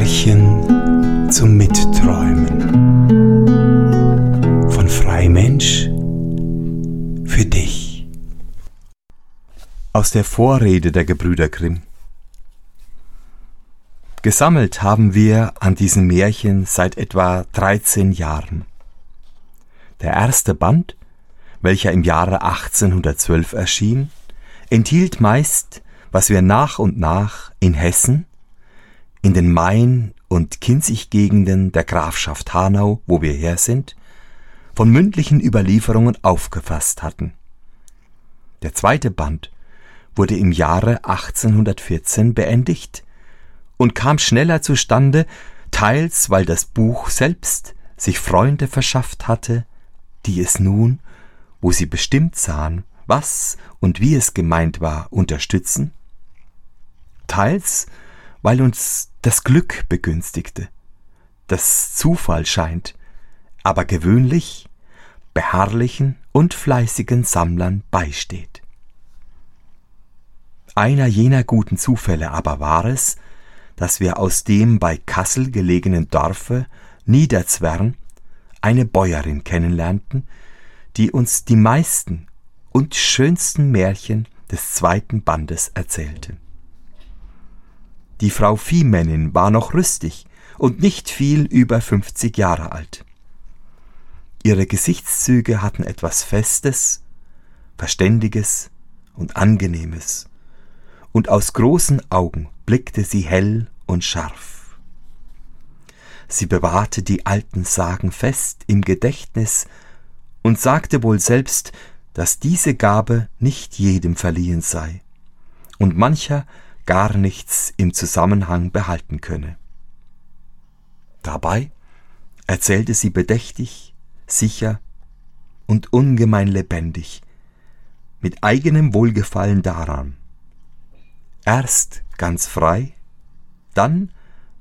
Märchen zum Mitträumen von Freimensch für dich. Aus der Vorrede der Gebrüder Grimm. Gesammelt haben wir an diesen Märchen seit etwa 13 Jahren. Der erste Band, welcher im Jahre 1812 erschien, enthielt meist, was wir nach und nach in Hessen, in den Main- und Kinzig-Gegenden der Grafschaft Hanau, wo wir her sind, von mündlichen Überlieferungen aufgefasst hatten. Der zweite Band wurde im Jahre 1814 beendigt und kam schneller zustande, teils weil das Buch selbst sich Freunde verschafft hatte, die es nun, wo sie bestimmt sahen, was und wie es gemeint war, unterstützen, teils weil uns das Glück begünstigte, das Zufall scheint, aber gewöhnlich beharrlichen und fleißigen Sammlern beisteht. Einer jener guten Zufälle aber war es, dass wir aus dem bei Kassel gelegenen Dorfe Niederzwern eine Bäuerin kennenlernten, die uns die meisten und schönsten Märchen des zweiten Bandes erzählte. Die Frau Viehmännin war noch rüstig und nicht viel über fünfzig Jahre alt. Ihre Gesichtszüge hatten etwas Festes, Verständiges und Angenehmes, und aus großen Augen blickte sie hell und scharf. Sie bewahrte die alten Sagen fest im Gedächtnis und sagte wohl selbst, dass diese Gabe nicht jedem verliehen sei, und mancher gar nichts im Zusammenhang behalten könne. Dabei erzählte sie bedächtig, sicher und ungemein lebendig, mit eigenem Wohlgefallen daran. Erst ganz frei, dann,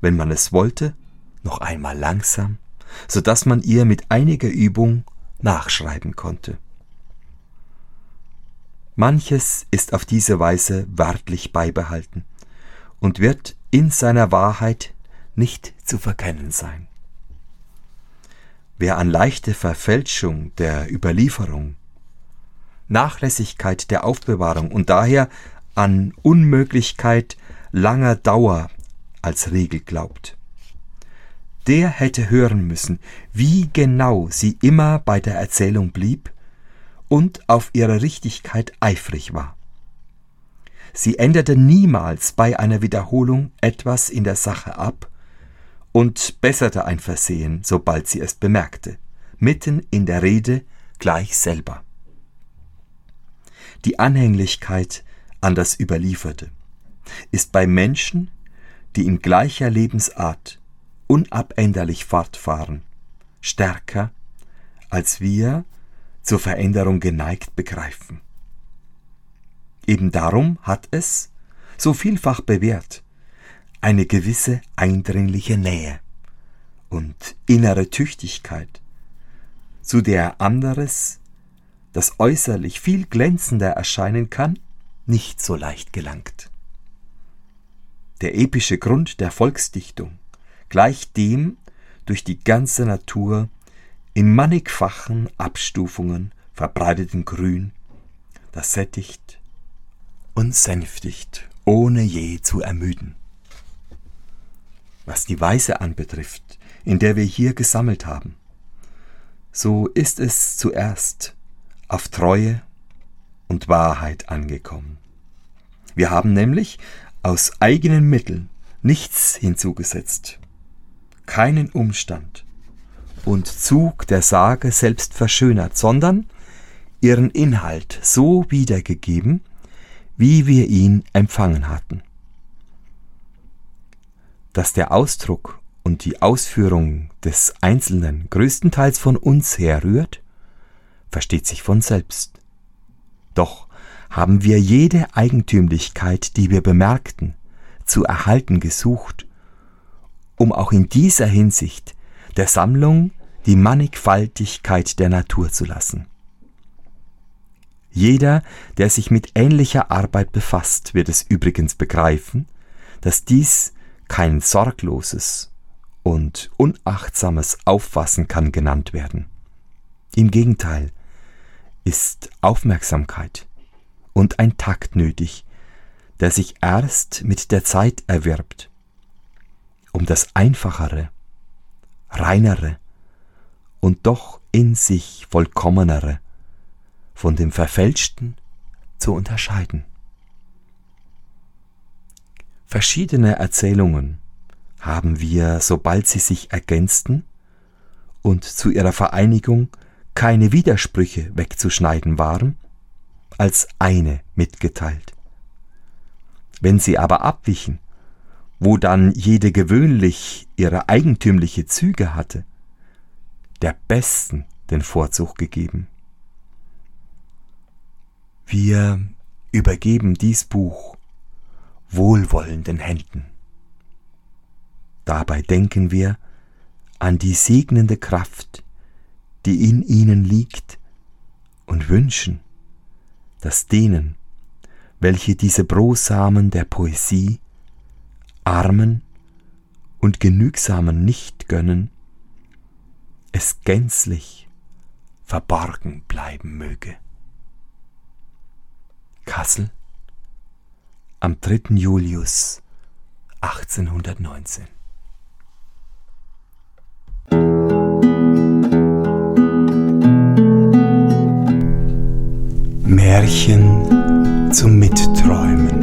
wenn man es wollte, noch einmal langsam, so dass man ihr mit einiger Übung nachschreiben konnte. Manches ist auf diese Weise wörtlich beibehalten und wird in seiner Wahrheit nicht zu verkennen sein. Wer an leichte Verfälschung der Überlieferung, Nachlässigkeit der Aufbewahrung und daher an Unmöglichkeit langer Dauer als Regel glaubt, der hätte hören müssen, wie genau sie immer bei der Erzählung blieb und auf ihre Richtigkeit eifrig war. Sie änderte niemals bei einer Wiederholung etwas in der Sache ab und besserte ein Versehen, sobald sie es bemerkte, mitten in der Rede gleich selber. Die Anhänglichkeit an das Überlieferte ist bei Menschen, die in gleicher Lebensart unabänderlich fortfahren, stärker, als wir zur Veränderung geneigt begreifen. Eben darum hat es, so vielfach bewährt, eine gewisse eindringliche Nähe und innere Tüchtigkeit, zu der anderes, das äußerlich viel glänzender erscheinen kann, nicht so leicht gelangt. Der epische Grund der Volksdichtung gleicht dem durch die ganze Natur in mannigfachen Abstufungen verbreiteten Grün, das sättigt und sänftigt, ohne je zu ermüden. Was die Weise anbetrifft, in der wir hier gesammelt haben, so ist es zuerst auf Treue und Wahrheit angekommen. Wir haben nämlich aus eigenen Mitteln nichts hinzugesetzt, keinen Umstand, und Zug der Sage selbst verschönert, sondern ihren Inhalt so wiedergegeben, wie wir ihn empfangen hatten. Dass der Ausdruck und die Ausführung des Einzelnen größtenteils von uns herrührt, versteht sich von selbst. Doch haben wir jede Eigentümlichkeit, die wir bemerkten, zu erhalten gesucht, um auch in dieser Hinsicht der Sammlung die Mannigfaltigkeit der Natur zu lassen. Jeder, der sich mit ähnlicher Arbeit befasst, wird es übrigens begreifen, dass dies kein sorgloses und unachtsames Auffassen kann genannt werden. Im Gegenteil ist Aufmerksamkeit und ein Takt nötig, der sich erst mit der Zeit erwirbt, um das einfachere, reinere und doch in sich vollkommenere von dem Verfälschten zu unterscheiden. Verschiedene Erzählungen haben wir, sobald sie sich ergänzten und zu ihrer Vereinigung keine Widersprüche wegzuschneiden waren, als eine mitgeteilt. Wenn sie aber abwichen, wo dann jede gewöhnlich ihre eigentümliche Züge hatte, der besten den Vorzug gegeben. Wir übergeben dies Buch wohlwollenden Händen. Dabei denken wir an die segnende Kraft, die in ihnen liegt, und wünschen, dass denen, welche diese Brosamen der Poesie Armen und Genügsamen nicht gönnen, es gänzlich verborgen bleiben möge. Kassel am 3. Julius 1819 Märchen zum Mitträumen